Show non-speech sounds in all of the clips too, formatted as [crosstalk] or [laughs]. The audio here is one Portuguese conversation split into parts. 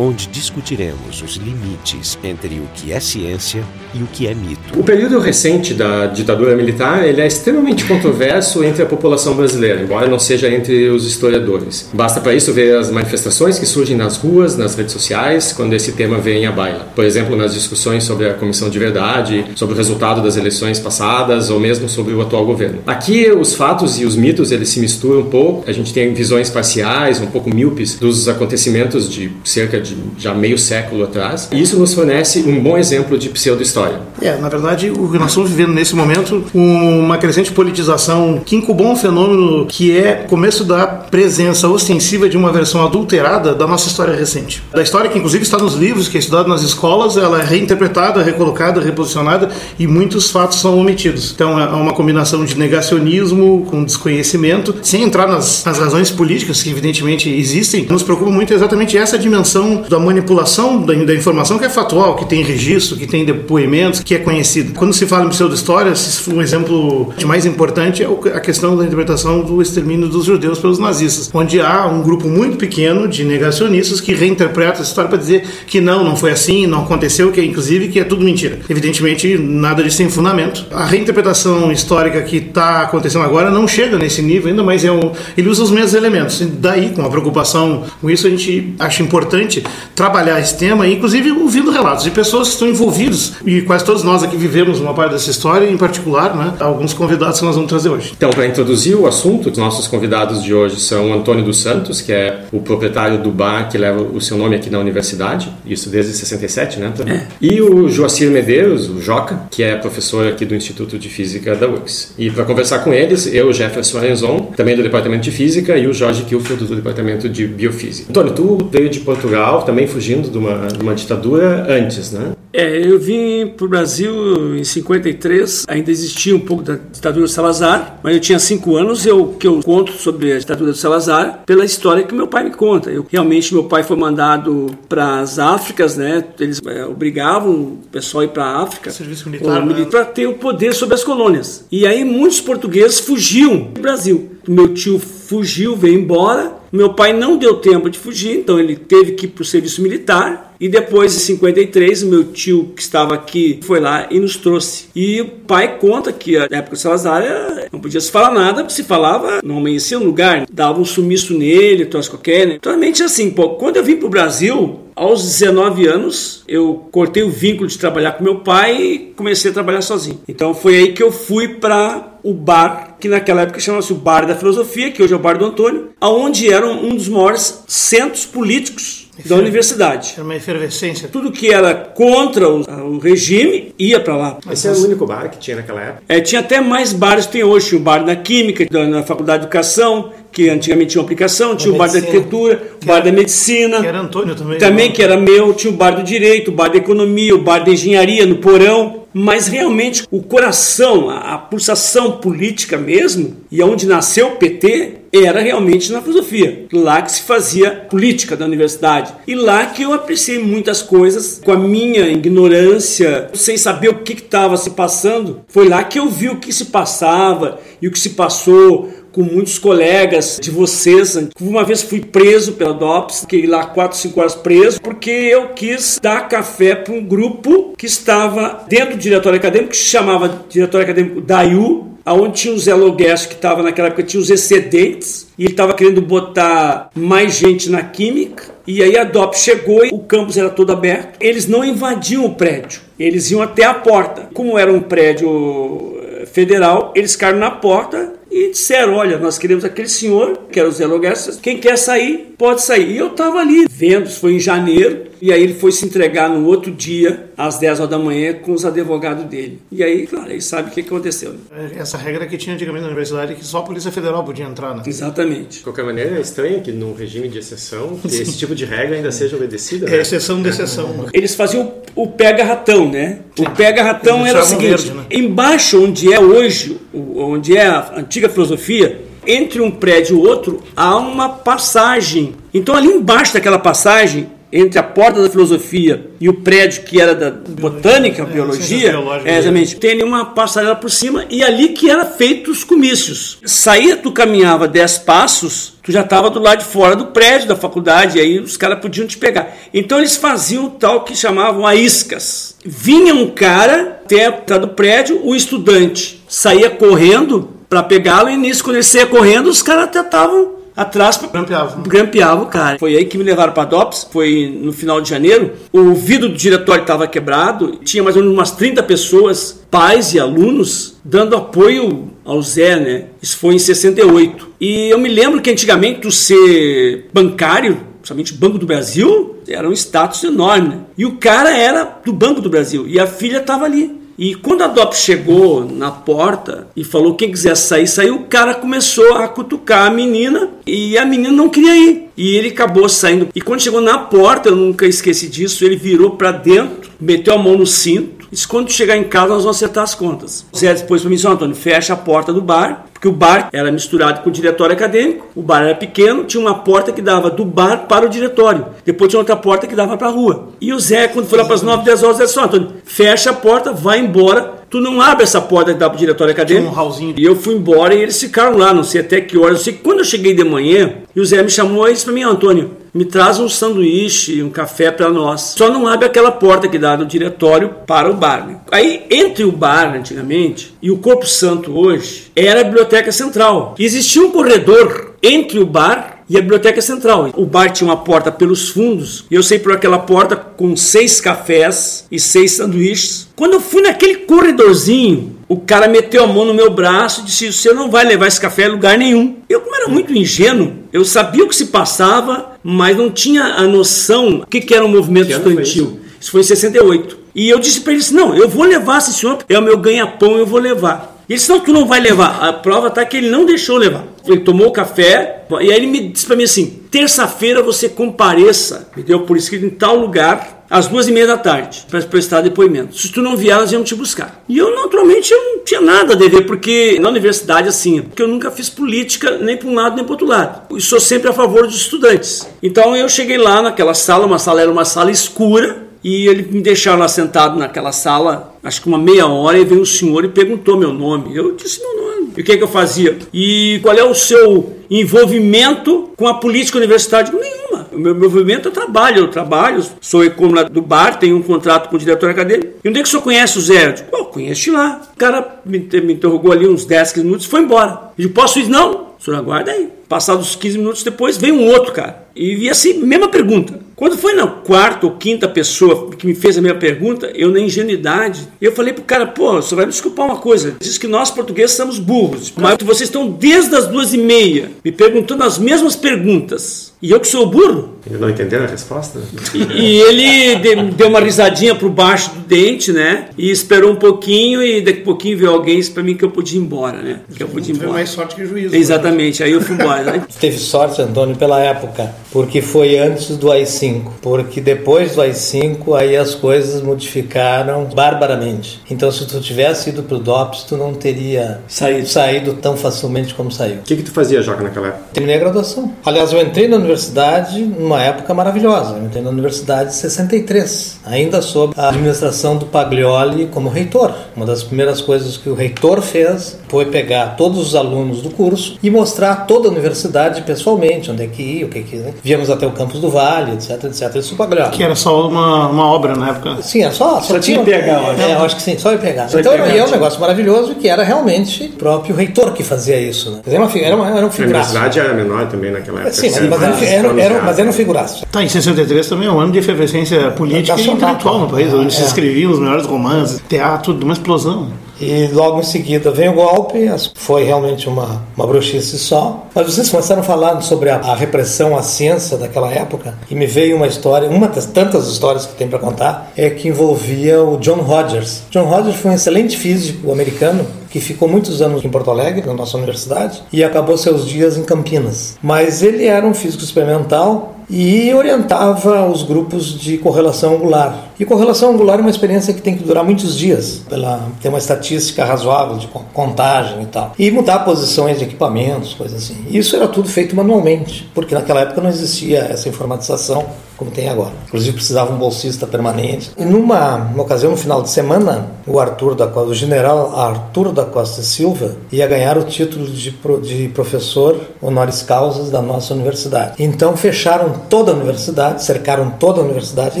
onde discutiremos os limites entre o que é ciência e o que é mito. O período recente da ditadura militar ele é extremamente controverso entre a população brasileira, embora não seja entre os historiadores. Basta para isso ver as manifestações que surgem nas ruas, nas redes sociais, quando esse tema vem à baila. Por exemplo, nas discussões sobre a Comissão de Verdade, sobre o resultado das eleições passadas ou mesmo sobre o atual governo. Aqui os fatos e os mitos eles se misturam um pouco. A gente tem visões parciais, um pouco míopes dos acontecimentos de cerca de já meio século atrás. E isso nos fornece um bom exemplo de pseudo-história. É, na verdade, o que nós estamos vivendo nesse momento, uma crescente politização que incubou um fenômeno que é começo da presença ostensiva de uma versão adulterada da nossa história recente. Da história que, inclusive, está nos livros, que é estudada nas escolas, ela é reinterpretada, recolocada, reposicionada e muitos fatos são omitidos. Então, é uma combinação de negacionismo com desconhecimento, sem entrar nas, nas razões políticas que, evidentemente, existem. Nos preocupa muito exatamente essa dimensão da manipulação da, da, informação que é factual, que tem registro, que tem depoimentos, que é conhecido. Quando se fala em pseudo-história, um exemplo mais importante é a questão da interpretação do extermínio dos judeus pelos nazistas, onde há um grupo muito pequeno de negacionistas que reinterpreta essa história para dizer que não, não foi assim, não aconteceu, que inclusive que é tudo mentira. Evidentemente, nada disso tem fundamento. A reinterpretação histórica que está acontecendo agora não chega nesse nível ainda, mas é um, ele usa os mesmos elementos. E daí, com a preocupação com isso, a gente acha importante trabalhar esse tema, inclusive ouvindo relatos de pessoas que estão envolvidas, e quase todos nós aqui vivemos uma parte dessa história, em particular, né, alguns convidados que nós vamos trazer hoje. Então, para introduzir o assunto, os nossos convidados de hoje são Antônio dos Santos, que é o proprietário do bar que leva o seu nome aqui na universidade, isso desde 67, né, Antônio? É. E o Joacir Medeiros, o Joca, que é professor aqui do Instituto de Física da UX. E para conversar com eles, eu, Jefferson Arenzon, também do Departamento de Física, e o Jorge Kilfield, do Departamento de Biofísica. Antônio, tu veio de Portugal, também fugindo de uma, de uma ditadura antes, né? É, eu vim para o Brasil em 53, ainda existia um pouco da ditadura Salazar, mas eu tinha cinco anos, eu que eu conto sobre a ditadura Salazar pela história que meu pai me conta. Eu, realmente meu pai foi mandado para as Áfricas, né? Eles é, obrigavam o pessoal a ir para a África, serviço militar, né? para ter o poder sobre as colônias. E aí muitos portugueses fugiam do Brasil. Meu tio fugiu, veio embora. Meu pai não deu tempo de fugir, então ele teve que ir para o serviço militar. E depois, em 53, meu tio que estava aqui foi lá e nos trouxe. E o pai conta que na época do Salazar não podia se falar nada, se falava, não amanhecia no lugar, dava um sumiço nele, troço qualquer. Né? Totalmente assim, pô, quando eu vim para o Brasil, aos 19 anos, eu cortei o vínculo de trabalhar com meu pai e comecei a trabalhar sozinho. Então foi aí que eu fui para o bar, que naquela época chamava-se o Bar da Filosofia, que hoje é o Bar do Antônio, aonde era um dos maiores centros políticos da universidade. Era uma efervescência. Tudo que era contra o, o regime ia para lá. Esse era o único bar que tinha naquela época? É, tinha até mais bares que tem hoje. Tinha o bar da Química, na Faculdade de Educação, que antigamente tinha uma aplicação, tinha o bar da arquitetura, o bar da medicina. Que era Antônio também. Também, né? que era meu, tinha o bar do direito, o bar da economia, o bar da engenharia, no porão. Mas realmente o coração, a, a pulsação política mesmo, e onde nasceu o PT, era realmente na filosofia. Lá que se fazia política da universidade. E lá que eu apreciei muitas coisas com a minha ignorância, sem saber o que estava se passando. Foi lá que eu vi o que se passava e o que se passou com muitos colegas de vocês. Uma vez fui preso pela DOPS, fiquei lá 4, 5 horas preso, porque eu quis dar café para um grupo que estava dentro do diretório acadêmico, que se chamava Diretório Acadêmico DAIU, aonde tinha o Zé Loguesso, que estava naquela época, tinha os excedentes, e ele estava querendo botar mais gente na química, e aí a DOP chegou e o campus era todo aberto. Eles não invadiam o prédio, eles iam até a porta. Como era um prédio eh, federal, eles ficaram na porta e disseram: Olha, nós queremos aquele senhor, que era o Zé Loguesso, quem quer sair, pode sair. E eu estava ali vendo, isso foi em janeiro, e aí ele foi se entregar no outro dia, às 10 horas da manhã, com os advogados dele. E aí, claro, aí sabe o que aconteceu. Né? Essa regra que tinha antigamente na universidade, que só a Polícia Federal podia entrar, né? Exatamente. De qualquer maneira, é estranho que num regime de exceção, que esse tipo de regra ainda seja obedecida. Né? É exceção de exceção. Né? Eles faziam o pega-ratão, né? O pega-ratão era o seguinte, verde, né? embaixo onde é hoje, onde é a antiga filosofia, entre um prédio e outro há uma passagem. Então ali embaixo daquela passagem entre a porta da filosofia e o prédio que era da botânica, é, biologia, é, exatamente, tem uma passarela por cima e ali que era feito os comícios. Saía, tu caminhava 10 passos, tu já estava do lado de fora do prédio da faculdade, e aí os caras podiam te pegar. Então eles faziam o tal que chamavam a iscas. Vinha um cara até do prédio, o estudante saía correndo para pegá-lo, e nisso, quando ele saía correndo, os caras até estavam atrás grampeava. grampeava o cara. Foi aí que me levaram para DOPS, foi no final de janeiro. O vidro do diretório estava quebrado, tinha mais ou menos umas 30 pessoas, pais e alunos, dando apoio ao Zé, né? Isso foi em 68. E eu me lembro que antigamente tu ser bancário, principalmente Banco do Brasil, era um status enorme. Né? E o cara era do Banco do Brasil e a filha estava ali. E quando a DOP chegou na porta e falou quem quiser sair, saiu, o cara começou a cutucar a menina e a menina não queria ir. E ele acabou saindo. E quando chegou na porta, eu nunca esqueci disso, ele virou para dentro, meteu a mão no cinto. Disse: quando chegar em casa, nós vamos acertar as contas. O Zé depois para mim, Antônio, fecha a porta do bar, porque o bar era misturado com o diretório acadêmico, o bar era pequeno, tinha uma porta que dava do bar para o diretório, depois tinha outra porta que dava para a rua. E o Zé, quando foi lá para as 9, 10 horas, disse: Antônio, fecha a porta, vai embora, tu não abre essa porta que dá para o diretório acadêmico. Um e eu fui embora e eles ficaram lá, não sei até que horas. Eu sei quando eu cheguei de manhã, e o Zé me chamou e disse para mim, Antônio, me traz um sanduíche, um café para nós. Só não abre aquela porta que dá do diretório para o bar. Né? Aí, entre o bar antigamente e o Corpo Santo hoje, era a Biblioteca Central. Existia um corredor entre o bar e a biblioteca central. O bar tinha uma porta pelos fundos e eu saí por aquela porta com seis cafés e seis sanduíches. Quando eu fui naquele corredorzinho, o cara meteu a mão no meu braço e disse: Você não vai levar esse café a lugar nenhum. Eu, como era muito ingênuo, eu sabia o que se passava, mas não tinha a noção do que, que era um movimento que estudantil. Isso? isso foi em 68. E eu disse para ele: Não, eu vou levar esse senhor, é o meu ganha-pão, eu vou levar. Ele disse, não, tu não vai levar. A prova está que ele não deixou levar. Ele tomou o café, e aí ele me disse para mim assim, terça-feira você compareça, me deu por escrito em tal lugar, às duas e meia da tarde, para prestar depoimento. Se tu não vier, nós íamos te buscar. E eu, naturalmente, eu não tinha nada a dever, porque na universidade, assim, porque eu nunca fiz política nem para um lado nem para outro lado. E sou sempre a favor dos estudantes. Então eu cheguei lá naquela sala, uma sala era uma sala escura, e ele me deixaram lá sentado naquela sala, acho que uma meia hora, e veio um senhor e perguntou meu nome. Eu disse meu nome. E o que, é que eu fazia? E qual é o seu envolvimento com a política universitária? Nenhuma. O meu envolvimento é trabalho. Eu trabalho, sou economista do bar, tenho um contrato com o diretor acadêmico. E onde é que o senhor conhece o Zé? Eu digo, oh, conhece lá. O cara me, me interrogou ali uns 10, 15 minutos e foi embora. Eu digo, posso ir? Não. O senhor aguarda aí. Passados 15 minutos depois, veio um outro cara. E vi assim, mesma pergunta. Quando foi na quarta ou quinta pessoa que me fez a mesma pergunta, eu na ingenuidade, eu falei pro cara, pô, você vai me desculpar uma coisa. Diz que nós portugueses somos burros. Mas vocês estão desde as duas e meia me perguntando as mesmas perguntas. E eu que sou burro. Ele não entendeu a resposta? E, e ele deu uma risadinha por baixo do dente, né? E esperou um pouquinho e daqui a pouquinho veio alguém para mim que eu podia ir embora, né? Que eu podia ir embora. mais sorte que juízo. Exatamente, né? aí eu fui embora. Né? [laughs] Teve sorte, Antônio, pela época, porque foi antes do AI-5. Porque depois do AI-5, aí as coisas modificaram barbaramente. Então, se tu tivesse ido pro DOPS, tu não teria saído, saído tão facilmente como saiu. O que, que tu fazia, Joca, naquela época? Terminei a graduação. Aliás, eu entrei na universidade numa época maravilhosa. Eu entrei na universidade em 63, ainda sob a administração do Paglioli como reitor. Uma das primeiras coisas que o reitor fez foi pegar todos os alunos do curso e mostrar toda a universidade pessoalmente, onde é que ia, o que que... Né? Viemos até o campus do Vale, etc, etc. Isso. Que era só uma, uma obra na época. Sim, era só... Só, só tinha pegar, é, eu acho que sim, só ia pegar. Só então, pegar, e é um negócio maravilhoso que era realmente o próprio reitor que fazia isso. Né? Era, uma, era, uma, era um figuraço. A universidade era menor também naquela época. Sim, mas, mas, era, era, era, mas era um figuraço. Tá, em 63 também é um ano de efervescência política e intelectual no país, onde é. se escreviam os melhores romances, teatro, uma explosão. E logo em seguida veio o golpe, foi realmente uma, uma bruxice só. Mas vocês começaram falando sobre a, a, repressão à ciência daquela época, e me veio uma história, uma das tantas histórias que tem para contar, é que envolvia o John Rogers. John Rogers foi um excelente físico americano que ficou muitos anos em Porto Alegre, na nossa universidade, e acabou seus dias em Campinas. Mas ele era um físico experimental e orientava os grupos de correlação angular. E correlação angular é uma experiência que tem que durar muitos dias, pela ter uma estatística razoável de contagem e tal. E mudar posições de equipamentos, coisas assim. Isso era tudo feito manualmente, porque naquela época não existia essa informatização como tem agora. Inclusive precisava um bolsista permanente. E numa, numa ocasião, no final de semana, o Arthur da Costa, o general Arthur da Costa Silva ia ganhar o título de, de professor honoris causa da nossa universidade. Então fecharam toda a universidade, cercaram toda a universidade,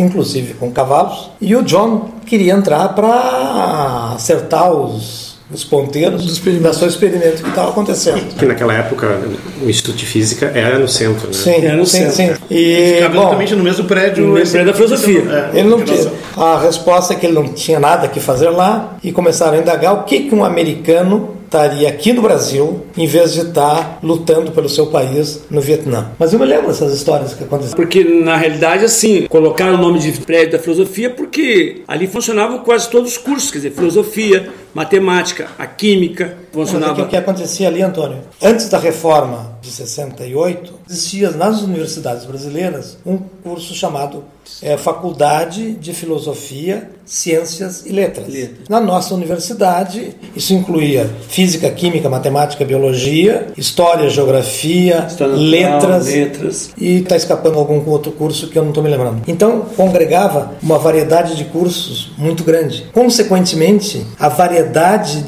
inclusive com cavalos, e o John queria entrar para acertar os os ponteiros da seu experimento que estava acontecendo. Que naquela época o Instituto de Física era no centro, né? Sim, era no sim, centro. sim. E, Ficava bom, exatamente no mesmo prédio. No mesmo prédio da filosofia. É, ele não tinha, a resposta é que ele não tinha nada que fazer lá e começaram a indagar o que, que um americano estaria aqui no Brasil em vez de estar lutando pelo seu país no Vietnã. Mas eu me lembro dessas histórias que aconteceram. Porque, na realidade, assim, colocaram o nome de prédio da filosofia porque ali funcionavam quase todos os cursos, quer dizer, filosofia, matemática, a química, funcionava... O que acontecia ali, Antônio? Antes da reforma de 68, existia nas universidades brasileiras um curso chamado é, Faculdade de Filosofia, Ciências e Letras. Letras. Na nossa universidade, isso incluía física, química, matemática, biologia, história, geografia, História letras, letras. e está escapando algum outro curso que eu não estou me lembrando. Então, congregava uma variedade de cursos muito grande. Consequentemente, a variedade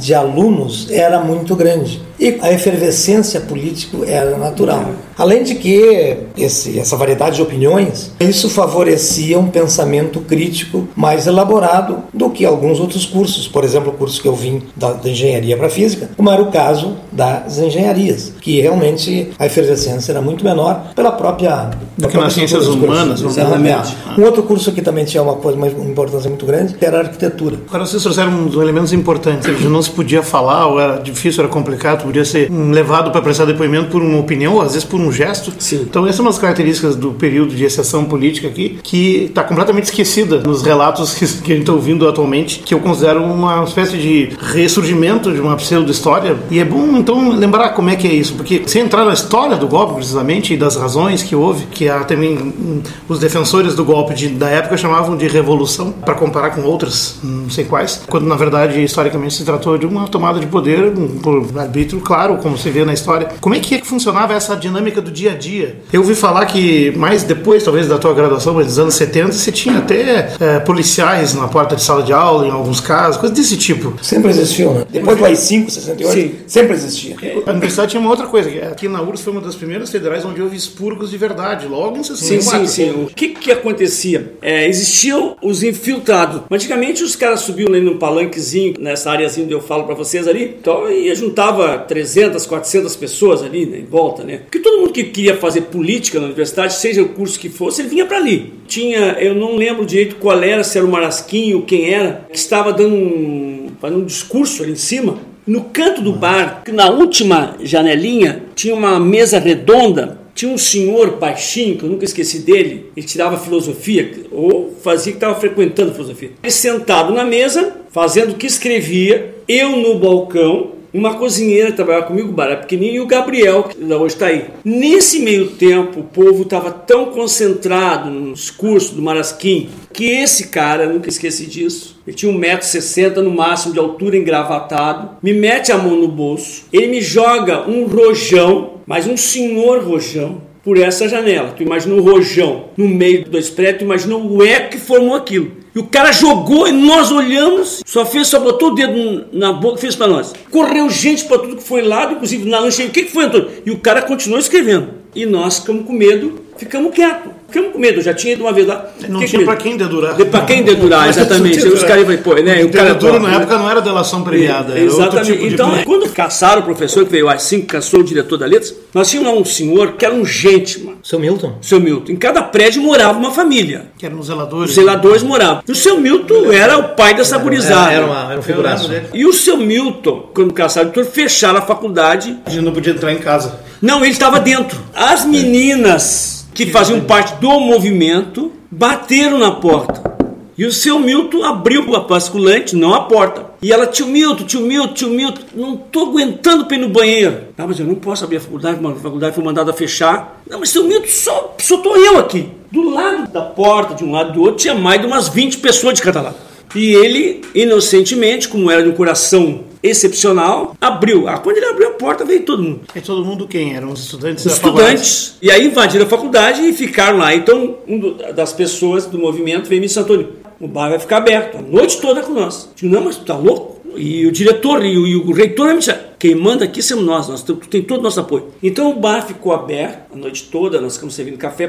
de alunos era muito grande. E a efervescência política era natural. Além de que esse, essa variedade de opiniões, isso favorecia um pensamento crítico mais elaborado do que alguns outros cursos. Por exemplo, o curso que eu vim da, da engenharia para física, como era o caso das engenharias, que realmente a efervescência era muito menor pela própria. Do que nas ciências dos humanas, exatamente. Um outro curso que também tinha uma, coisa, uma importância muito grande era a arquitetura. Agora vocês trouxeram uns elementos importantes. Não se podia falar, ou era difícil, era complicado, podia ser levado para prestar depoimento por uma opinião, ou às vezes por um gesto. Sim. Então, essas são umas características do período de exceção política aqui, que está completamente esquecida nos relatos que, que a gente está ouvindo atualmente, que eu considero uma espécie de ressurgimento de uma pseudo-história. E é bom, então, lembrar como é que é isso, porque sem entrar na história do golpe, precisamente, e das razões que houve, que há também hum, os defensores do golpe de, da época chamavam de revolução, para comparar com outras, não sei quais, quando na verdade, historicamente, se tratou de uma tomada de poder um, por arbítrio, claro, como se vê na história. Como é que, é que funcionava essa dinâmica do dia a dia? Eu ouvi falar que mais depois, talvez, da tua graduação, mas nos anos 70, você tinha até é, policiais na porta de sala de aula, em alguns casos, coisas desse tipo. Sempre existiu, né? Depois do AI-5, 68, Sim. sempre existia. A universidade tinha uma outra coisa, que aqui na URSS foi uma das primeiras federais onde houve expurgos de verdade, logo em Sim, 64. sim, sim. O que que acontecia? É, existiam os infiltrados. Antigamente os caras subiam ali no palanquezinho, nessa áreazinha onde eu falo pra vocês ali, então, e juntava 300, 400 pessoas ali né, em volta, né? Porque todo mundo que queria fazer política na universidade, seja o curso que fosse, ele vinha pra ali. Tinha, eu não lembro direito qual era, se era o Marasquinho, quem era, que estava dando um, fazendo um discurso ali em cima. No canto do bar, na última janelinha, tinha uma mesa redonda tinha um senhor baixinho, que eu nunca esqueci dele, ele tirava filosofia, ou fazia que estava frequentando filosofia. Ele sentado na mesa, fazendo o que escrevia, eu no balcão, uma cozinheira que trabalhava comigo, o bar era pequenininho, e o Gabriel, que hoje está aí. Nesse meio tempo, o povo estava tão concentrado no discurso do Marasquim, que esse cara, nunca esqueci disso, ele tinha 1,60m no máximo de altura, engravatado, me mete a mão no bolso, ele me joga um rojão, mas um senhor rojão, por essa janela. Tu imagina o rojão no meio do prédios, tu imagina o eco que formou aquilo. E o cara jogou e nós olhamos, só fez, só botou o dedo na boca e fez para nós. Correu gente para tudo que foi lado, inclusive na lanche. O que, que foi, Antônio? E o cara continuou escrevendo. E nós ficamos com medo, ficamos quietos. Ficamos com medo, eu já tinha ido uma vez lá. Não Fiquei tinha medo. quem dedurar. De- Pra quem dedurar, exatamente. Aí os caras iam, pô, né? E o cara topa, na né? época não era delação premiada, era outro Exatamente. tipo de então, crime. quando caçaram o professor, que veio assim, que caçou o diretor da Letras, nós tínhamos lá um senhor que era um gente, mano. Seu Milton? Seu Milton. Em cada prédio morava uma família. Que eram os zeladores. Os zeladores moravam. E o seu Milton era o pai dessa gurizada. Era, uma, era um figuraço. E o seu Milton, quando caçaram o diretor, fecharam a faculdade. A gente não podia entrar em casa. Não, ele estava dentro. As meninas que faziam parte do movimento bateram na porta. E o seu Milton abriu a basculante, não a porta. E ela, tio Milton, tio Milton, tio Milton, não tô aguentando pra ir no banheiro. Ah, mas eu não posso abrir a faculdade, a faculdade foi mandada fechar. Não, mas seu Milton, só, só tô eu aqui. Do lado da porta, de um lado e do outro, tinha mais de umas 20 pessoas de cada lado. E ele, inocentemente, como era de um coração excepcional, abriu. Ah, quando ele abriu a porta, veio todo mundo. E todo mundo quem? Eram os estudantes da Estudantes. E aí invadiram a faculdade e ficaram lá. Então, uma das pessoas do movimento veio me disse, Antônio, o bar vai ficar aberto a noite toda com nós. Eu digo, não, mas tu tá louco? E o diretor e o, e o reitor me disseram, quem manda aqui somos nós, nós tem todo o nosso apoio. Então o bar ficou aberto a noite toda, nós ficamos servindo café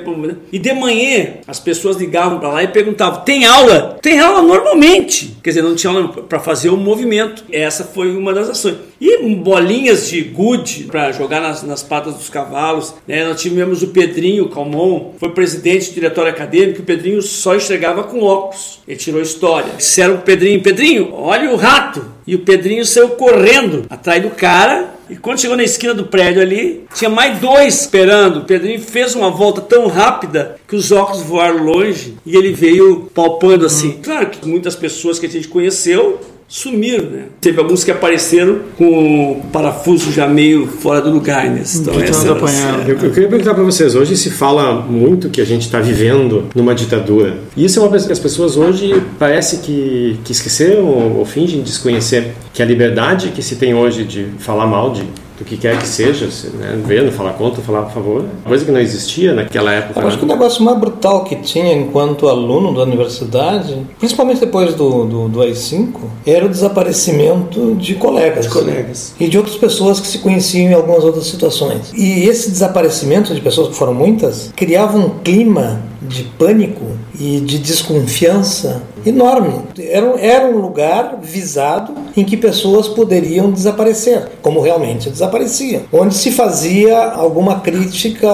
e de manhã as pessoas ligavam para lá e perguntavam: "Tem aula?" Tem aula normalmente. Quer dizer, não tinha aula para fazer o movimento. Essa foi uma das ações. E bolinhas de gude para jogar nas, nas, patas dos cavalos. Né? Nós tivemos o Pedrinho Calmon, foi presidente do diretório acadêmico. O Pedrinho só enxergava com óculos. Ele tirou história. Disseram pro Pedrinho: Pedrinho, olha o rato. E o Pedrinho saiu correndo atrás do cara. E quando chegou na esquina do prédio ali, tinha mais dois esperando. O Pedrinho fez uma volta tão rápida que os óculos voaram longe e ele veio palpando assim. Claro que muitas pessoas que a gente conheceu sumiram, né? Teve alguns que apareceram com o parafuso já meio fora do lugar, né? Então, essa era, eu, eu queria perguntar para vocês, hoje se fala muito que a gente está vivendo numa ditadura. E isso é uma coisa que as pessoas hoje parece que, que esqueceram ou, ou fingem desconhecer, que a liberdade que se tem hoje de falar mal de do que quer que seja, né? vendo, falar contra, falar a favor, coisa que não existia naquela época. Eu acho né? que o negócio mais brutal que tinha enquanto aluno da universidade, principalmente depois do, do, do AI-5, era o desaparecimento de colegas. De colegas. E de outras pessoas que se conheciam em algumas outras situações. E esse desaparecimento de pessoas, que foram muitas, criava um clima de pânico e de desconfiança enorme. Era, era um lugar visado em que pessoas poderiam desaparecer, como realmente desaparecia. Onde se fazia alguma crítica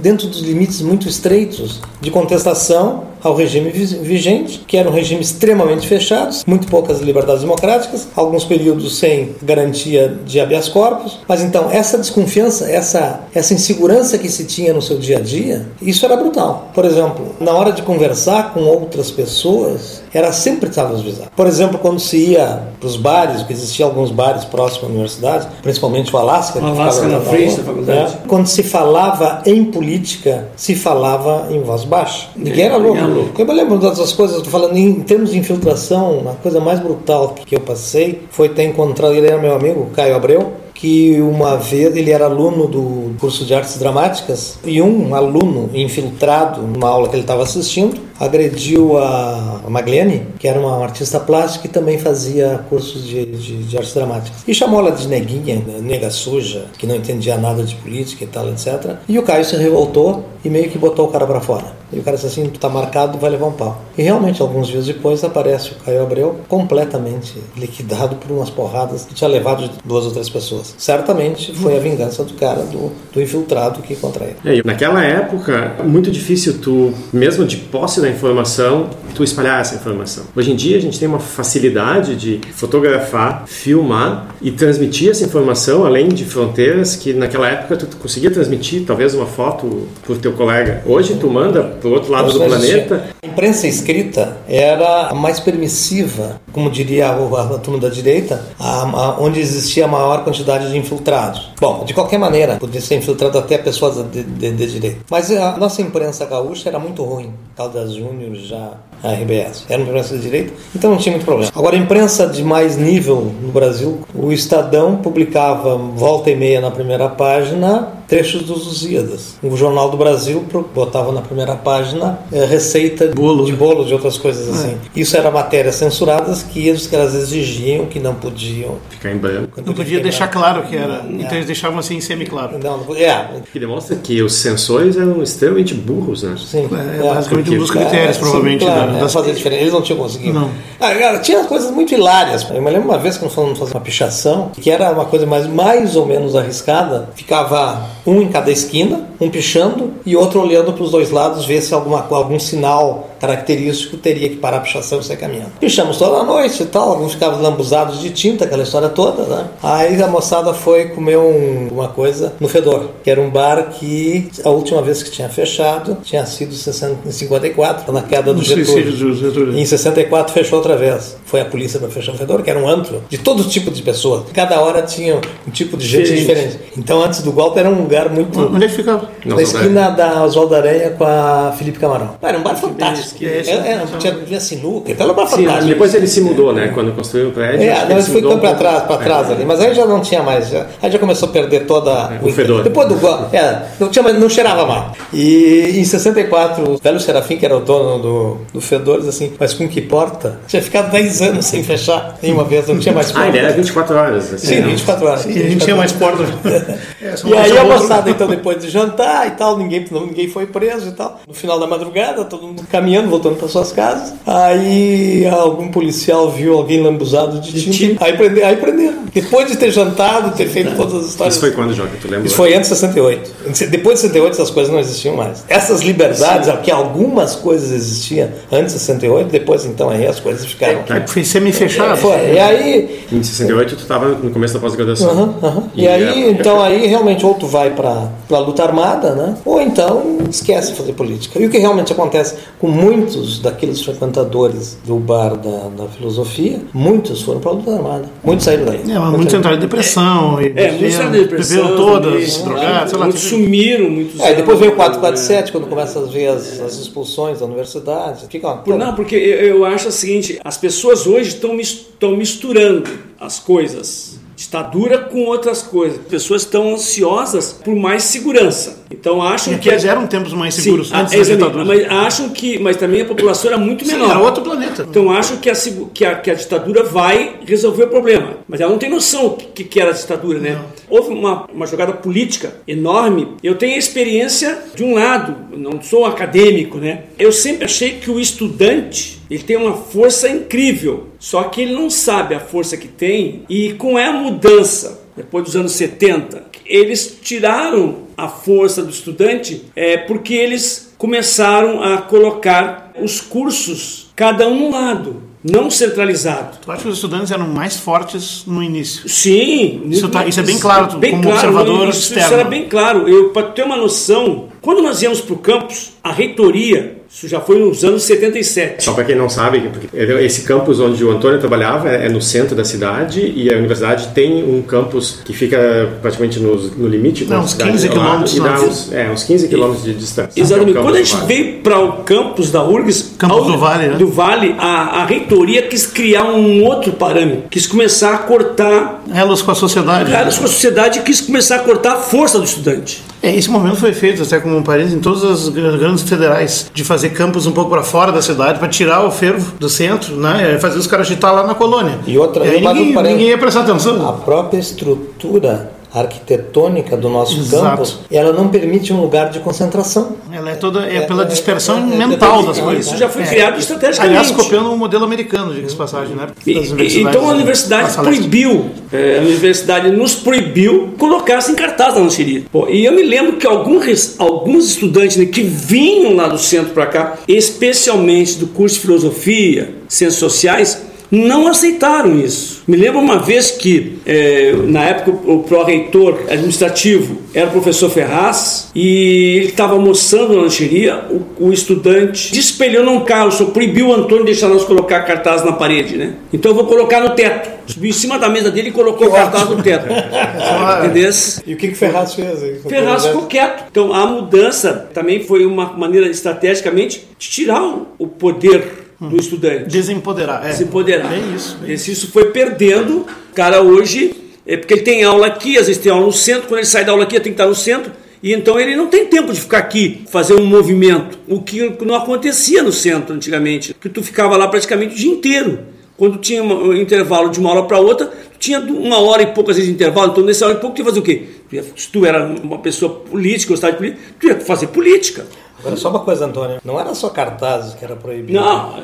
dentro dos limites muito estreitos de contestação ao regime vigente, que era um regime extremamente fechado, muito poucas liberdades democráticas, alguns períodos sem garantia de habeas corpus. Mas então, essa desconfiança, essa, essa insegurança que se tinha no seu dia a dia, isso era brutal. Por exemplo, na hora de conversar com outras pessoas, era sempre estava avisado. Por exemplo, quando se ia para os bares, que existiam alguns bares próximos à universidade, principalmente o Alasca, o Alasca na frente da faculdade. Né? Quando se falava em política, se falava em voz baixa. Ninguém era louco. Eu me lembro das coisas, estou falando em termos de infiltração, a coisa mais brutal que eu passei foi ter encontrado, ele era meu amigo, Caio Abreu, que uma vez ele era aluno do curso de artes dramáticas e um aluno infiltrado numa aula que ele estava assistindo agrediu a Magliane, que era uma artista plástica e também fazia cursos de, de, de, artes dramáticas. E chamou ela de neguinha, nega suja, que não entendia nada de política e tal, etc. E o Caio se revoltou e meio que botou o cara para fora. E o cara disse assim: tu tá marcado, vai levar um pau. E realmente, alguns dias depois, aparece o Caio Abreu completamente liquidado por umas porradas que tinha levado de duas ou três pessoas. Certamente foi a vingança do cara, do, do infiltrado que contra ele. É, naquela época, muito difícil tu, mesmo de posse da informação, tu espalhar essa informação. Hoje em dia, a gente tem uma facilidade de fotografar, filmar e transmitir essa informação além de fronteiras que naquela época tu conseguia transmitir talvez uma foto por teu colega. Hoje tu manda do outro lado do planeta. A imprensa escrita era a mais permissiva, como diria a, turma da direita, a, a, onde existia a maior quantidade de infiltrados. Bom, de qualquer maneira, podia ser infiltrado até pessoas de, de, de direita. Mas a nossa imprensa gaúcha era muito ruim. Caldas Júnior já a RBS. Era uma imprensa de direita, então não tinha muito problema. Agora, a imprensa de mais nível no Brasil, o Estadão publicava volta e meia na primeira página trechos dos Lusíadas. O Jornal do Brasil botava na primeira página é, receita bolo. de bolo, de outras coisas assim. É. Isso era matérias censuradas que eles que elas exigiam que não podiam ficar em branco. Não podia deixar claro que era. É. Então eles deixavam assim semi-claro. Não, não, é. Que demonstra que os censores eram extremamente burros, né? Sim. É, é basicamente um dos critérios, provavelmente. Sim, claro, né? das... fazer diferença. Eles não tinham conseguido. Não. Ah, cara, tinha coisas muito hilárias. Eu me lembro uma vez que nós fomos fazer uma pichação, que era uma coisa mais, mais ou menos arriscada. Ficava um em cada esquina, um pichando e outro olhando para os dois lados, ver se alguma, algum sinal all característico teria que parar a pichação e sair caminhando. Pichamos toda a noite e tal, alguns ficavam lambuzados de tinta, aquela história toda, né? Aí a moçada foi comer um, uma coisa no Fedor, que era um bar que a última vez que tinha fechado tinha sido em 54, na queda do Getúlio. Getúlio. Em 64 fechou outra vez. Foi a polícia para fechar o Fedor, que era um antro de todo tipo de pessoas. Cada hora tinha um tipo de gente diferente. Então antes do golpe era um lugar muito... Onde é que ficava? Na esquina da Oswaldo Aranha com a Felipe Camarão. Era um bar fantástico esquina. É, esse- É, é, tinha, tinha sinuca, então era uma Sim, fantástica. depois ele se mudou, né? Quando construiu o prédio. É, que não, ele ele foi um para trás, para trás ali, mas aí já não tinha mais, já, aí já começou a perder toda o fedor. Depois do go- é, não tinha mais, não cheirava mal. E em 64, o velho Serafim, que era o dono do, do fedor, diz assim, mas com que porta? Tinha ficado 10 anos sem fechar nenhuma vez, não tinha mais porta. Ah, ele era 24 horas. Assim, Sim, né? 24 horas. E a gente tinha mais porta. [laughs] É, E aí a moçada, então, depois de jantar e tal, ninguém, não, ninguém foi preso e tal. No final da madrugada, todo mundo caminhando, voltando para suas casas. Aí algum policial viu alguém lambuzado de tinta. Aí, prende, aí prenderam. Depois de ter jantado, ter feito todas as histórias. Isso foi quando, Joca? Tu lembra? Isso foi antes de 68. Depois de 68 essas coisas não existiam mais. Essas liberdades, que algumas coisas existiam antes de 68, depois então aí as coisas ficaram. Foi semi-fechado. Foi. E aí Em 68 tu estava no começo da pós-graduação. E, E aí, é- então aí realmente ou tu vai para a luta armada, né? Ou então esquece de fazer política. E o que realmente acontece com muitos daqueles frequentadores do bar da, da filosofia, muitos foram para a luta armada. Muitos saíram daí. É, muitos entraram em depressão. e É, muitos beberam- saíram depressão. Beberam todas, se drogaram, sei lá. Muitos sumiram, muitos. É, depois veio o 447, quando começa a ver as, as expulsões da universidade. Fica uma... Por- Não, porque eu, eu acho o seguinte: as pessoas hoje estão mis- estão misturando as coisas. Ditadura com outras coisas. As pessoas estão ansiosas por mais segurança. Então acham E que. eles eram tempos mais seguros Sim, antes ah, da. Mas acham que. Mas também a população era muito Sim, menor. era outro planeta. Então acham que a, que, a, que a ditadura vai resolver o problema. Mas ela não tem noção do que, que era a ditadura, né? Houve uma, uma jogada política enorme. Eu tenho experiência de um lado, não sou acadêmico, né? Eu sempre achei que o estudante ele tem uma força incrível, só que ele não sabe a força que tem e com a mudança depois dos anos 70, eles tiraram a força do estudante é, porque eles começaram a colocar os cursos, cada um lado, não centralizado. Eu acho que os estudantes eram mais fortes no início. Sim, Isso tá- isso é bem claro, como observador isso, isso externo. era bem claro. Para ter uma noção, quando nós íamos para o campus, a reitoria, isso já foi nos anos 77. Só para quem não sabe, porque esse campus onde o Antônio trabalhava é no centro da cidade e a universidade tem um campus que fica praticamente no, no limite com Não, a uns cidade 15 ao lado, quilômetros E dá uns, é, uns 15 quilômetros de distância. Exatamente. É Quando a gente Vale. veio para o campus da URGS, Campus a do Vale, né? do Vale, a, a reitoria quis criar um outro parâmetro, quis começar a cortar Elas com a sociedade. Cara, com a sociedade quis começar a cortar a força do estudante. É, esse momento foi feito, até como um parênteses, em todas as gr- grandes federais, de fazer campos um pouco para fora da cidade, para tirar o fervo do centro, né? Fazer os caras agitar lá na colônia. E outra- aí e um ninguém, ninguém ia prestar atenção. A própria estrutura arquitetônica do nosso Exato. campus, ela não permite um lugar de concentração. Ela é toda é É, pela é, dispersão é, é, mental é, das é, coisas. Isso já foi É. criado estrategicamente. Aliás, copiando o modelo americano, diga-se de passagem, né? E- Das então a universidade proibiu, é, a universidade nos proibiu colocar-se em cartaz na lancheria. Pô, e eu me lembro que alguns, alguns estudantes né, que vinham lá do centro para cá, especialmente do curso de filosofia, ciências sociais, não aceitaram isso. Me lembro uma vez que, é, na época, o pró-reitor administrativo era o professor Ferraz e ele estava almoçando na lancheria. O, o estudante despelhou num carro, só proibiu o Antônio de deixar nós colocar cartaz na parede, né? Então eu vou colocar no teto. Subiu em cima da mesa dele e colocou o cartaz no teto. Entendeu? E o que que Ferraz fez? aí? Ferraz ficou quieto. Então a mudança também foi uma maneira estrategicamente de tirar o- o poder do estudante Desempoderar. É. se empoderar. Bem isso. bem Esse- Isso foi perdendo. O cara hoje, é porque ele tem aula aqui, às vezes tem aula no centro, quando ele sai da aula aqui, ele tem que estar no centro. E então ele não tem tempo de ficar aqui, fazer um movimento. O que não acontecia no centro antigamente. Que tu ficava lá praticamente o dia inteiro. Quando tinha um intervalo de uma hora para outra, tinha uma hora e pouco às vezes de intervalo. Então, nessa hora e pouco, tu ia fazer o quê? Tu ia- Se tu era uma pessoa política, gostava de política, tu ia fazer política. Agora, só uma coisa, Antônio. Não era só cartazes que era proibido. Não,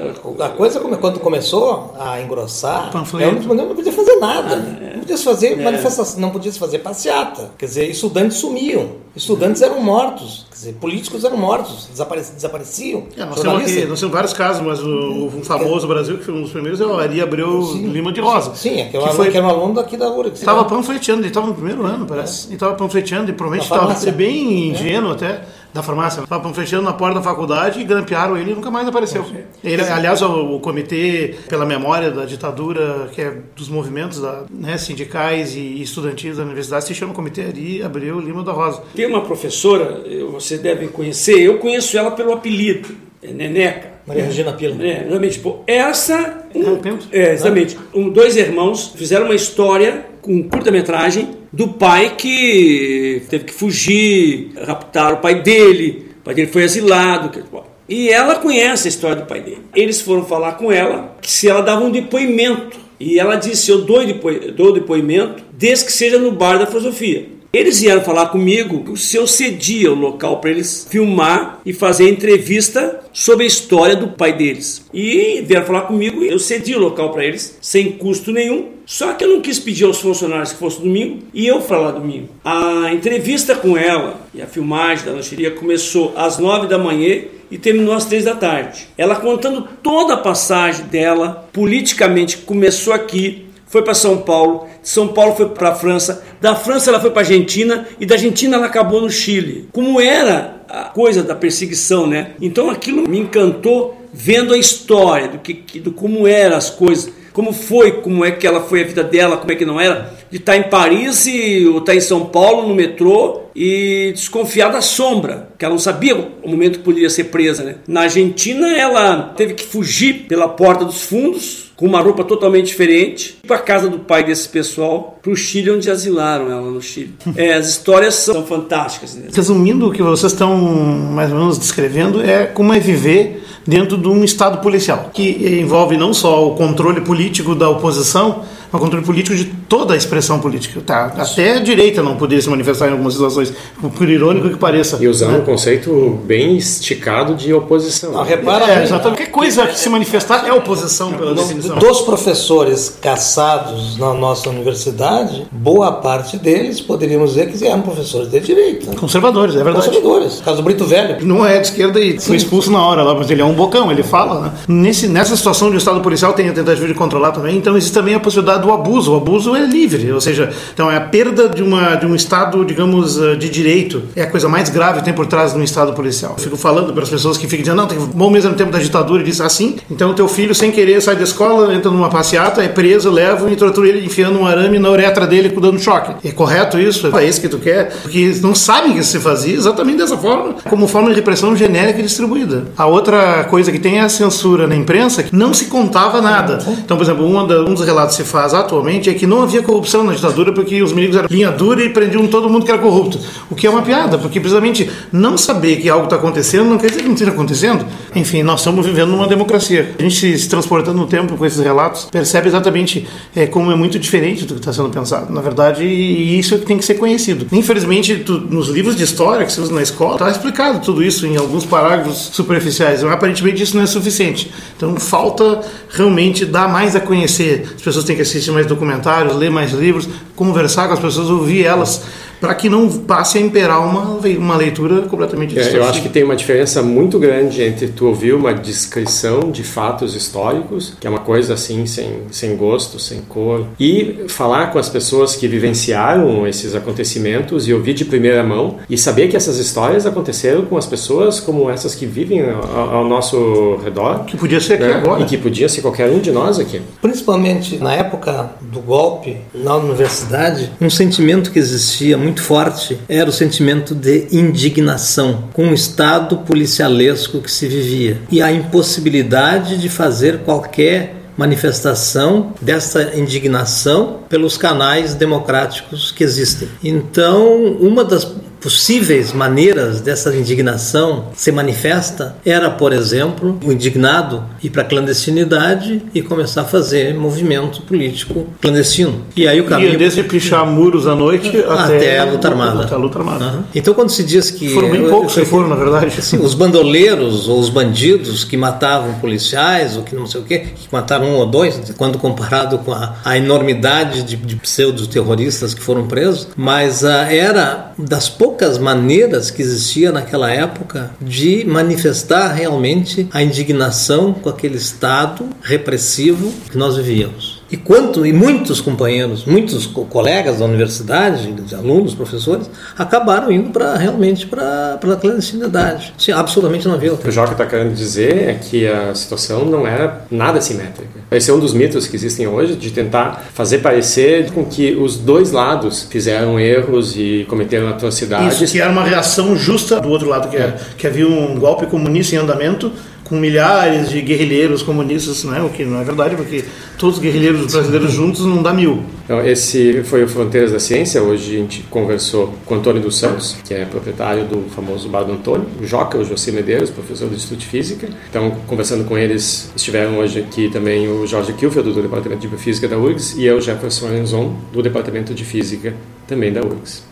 A coisa, come- quando começou a engrossar, Panfleto. eu não, não podia fazer nada. Ah, Não podia se fazer É. manifestação, não podia se fazer passeata. Quer dizer, estudantes sumiam. Estudantes eram mortos. Quer dizer, políticos eram mortos. Desapare- desapareciam. É, nós, temos aqui, nós temos vários casos, mas o, o famoso Brasil, que foi um dos primeiros, é o Ari Abreu Lima de Rosa. Sim, aquele que aluno, foi, que era um aluno daqui da URGS. Estava panfleteando, ele estava no primeiro ano, parece. Ele estava panfleteando e provavelmente estava bem ingênuo até, da farmácia. Estava panfleteando na porta da faculdade e grampearam ele e nunca mais apareceu. Ele, aliás, o, o Comitê pela Memória da Ditadura, que é dos movimentos da, né, sindicais e estudantis da universidade, se chama Comitê Ari Abreu Lima da Rosa. Tem uma professora, vocês devem conhecer, eu conheço ela pelo apelido, é Neneca. Maria Regina Pila. É, exatamente. Tipo, essa. Um, é, exatamente. Um, dois irmãos fizeram uma história com curta-metragem do pai que teve que fugir, raptaram o pai dele, o pai dele foi asilado. E ela conhece a história do pai dele. Eles foram falar com ela que se ela dava um depoimento. E ela disse: Eu dou, depo dou depoimento, desde que seja no bar da filosofia. Eles vieram falar comigo se eu cedia o local para eles filmar e fazer entrevista sobre a história do pai deles. E vieram falar comigo e eu cedi o local para eles sem custo nenhum. Só que eu não quis pedir aos funcionários que fosse domingo e eu falar domingo. A entrevista com ela e a filmagem da lancheria começou às nove da manhã e terminou às três da tarde. Ela contando toda a passagem dela, politicamente, começou aqui, foi para São Paulo, de São Paulo foi para a França, da França ela foi para a Argentina e da Argentina ela acabou no Chile. Como era a coisa da perseguição, né? Então aquilo me encantou vendo a história do que, do como eram as coisas, como foi, como é que ela foi a vida dela, como é que não era, de estar em Paris e ou estar em São Paulo no metrô e desconfiar da sombra, que ela não sabia o momento que poderia ser presa, né? Na Argentina ela teve que fugir pela porta dos fundos com uma roupa totalmente diferente, para a casa do pai desse pessoal, para o Chile, onde asilaram ela no Chile. É, as histórias são fantásticas. Né? Resumindo, o que vocês estão mais ou menos descrevendo é como é viver dentro de um Estado policial, que envolve não só o controle político da oposição, o controle político de toda a expressão política. Tá? Até a direita não poderia se manifestar em algumas situações, por irônico que pareça. E usando né? um conceito bem esticado de oposição. Não, repara É, exatamente. Qualquer coisa que se manifestar é oposição pela definição. Dos professores caçados na nossa universidade, boa parte deles poderíamos dizer que eram professores de direita. Conservadores, é verdade. Conservadores. Caso do Brito Velho. Não é de esquerda e foi expulso na hora lá, mas ele é um bocão, ele fala, né? Nesse, nessa situação de Estado policial tem a tentativa de controlar também, então existe também a possibilidade do abuso. O abuso é livre, ou seja, então é a perda de, uma, de um Estado, digamos, eh, de direito. É a coisa mais grave que tem por trás de um Estado policial. Eu fico falando para as pessoas que ficam dizendo, não, tem bom mesmo tempo da ditadura, e diz assim, então teu filho sem querer sai da escola, entra numa passeata, é preso, levam e tortura ele enfiando um arame na uretra dele dando choque. É correto isso? É isso que tu quer? Porque eles não sabem que se fazia exatamente dessa forma, como forma de repressão genérica e distribuída. A outra coisa que tem é a censura na imprensa, que não se contava nada. Então, por exemplo, da- um dos relatos que se faz atualmente é que não havia corrupção na ditadura porque os milicos eram linha dura e prendiam todo mundo que era corrupto. O que é uma piada, porque precisamente não saber que algo está acontecendo não quer dizer que não esteja acontecendo. Enfim, nós estamos vivendo numa democracia. A gente se transportando no tempo com esses relatos percebe exatamente é, como é muito diferente do que está sendo pensado. Na verdade, e isso é que tem que ser conhecido. Infelizmente, tu- nos livros de história que se usa na escola, está explicado tudo isso em alguns parágrafos superficiais. Mas aparentemente isso não é suficiente. Então falta realmente dar mais a conhecer. As pessoas têm que assistir mais documentários, ler mais livros, conversar com as pessoas, ouvir elas, para que não passe a imperar uma, uma leitura completamente É, eu distorcida. acho que tem uma diferença muito grande entre tu ouvir uma descrição de fatos históricos, que é uma coisa assim, sem, sem gosto, sem cor, e falar com as pessoas que vivenciaram esses acontecimentos e ouvir de primeira mão e saber que essas histórias aconteceram com as pessoas como essas que vivem ao, ao nosso redor. Que podia ser aqui né? agora. E que podia ser qualquer um de nós aqui. Principalmente na época do golpe na universidade, um sentimento que existia muito forte era o sentimento de indignação com o estado policialesco que se vivia e a impossibilidade de fazer qualquer manifestação dessa indignação pelos canais democráticos que existem. Então, uma das possíveis maneiras dessa indignação se manifesta era, por exemplo, o indignado ir para a clandestinidade e começar a fazer movimento político clandestino. E aí o Ia caminho desde pichar muros à noite até, até a luta armada. Até a luta armada. Aham. Então, quando se diz que Foram bem poucos que foram, na verdade. Sim, os bandoleiros ou os bandidos que matavam policiais ou que não sei o quê, que mataram um ou dois, quando comparado com a, a enormidade de, de pseudo-terroristas que foram presos, mas ah, era das poucas maneiras que existia naquela época de manifestar realmente a indignação com aquele Estado repressivo que nós vivíamos. E quanto e muitos companheiros, muitos co- colegas da universidade, de alunos, professores, acabaram indo para realmente para a clandestinidade. Sim, absolutamente não havia O que o Joca está querendo dizer é que a situação não era nada simétrica. Esse é um dos mitos que existem hoje, de tentar fazer parecer com que os dois lados fizeram erros e cometeram atrocidades. Isso, que era uma reação justa do outro lado, que, é, que havia um golpe comunista em andamento com milhares de guerrilheiros comunistas, né? o que não é verdade, porque todos os guerrilheiros brasileiros juntos não dá mil. Então, esse foi o Fronteiras da Ciência. Hoje a gente conversou com Antônio dos Santos, que é proprietário do famoso Bar do Antônio, o Joca, o José Medeiros, professor do Instituto de Física. Então, conversando com eles, estiveram hoje aqui também o Jorge Kilfeld, do Departamento de Biofísica da URGS, e eu, Jefferson Arenzon, do Departamento de Física, também da URGS.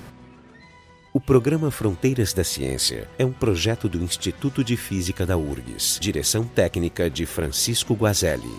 O programa Fronteiras da Ciência é um projeto do Instituto de Física da URGS, direção técnica de Francisco Guazelli.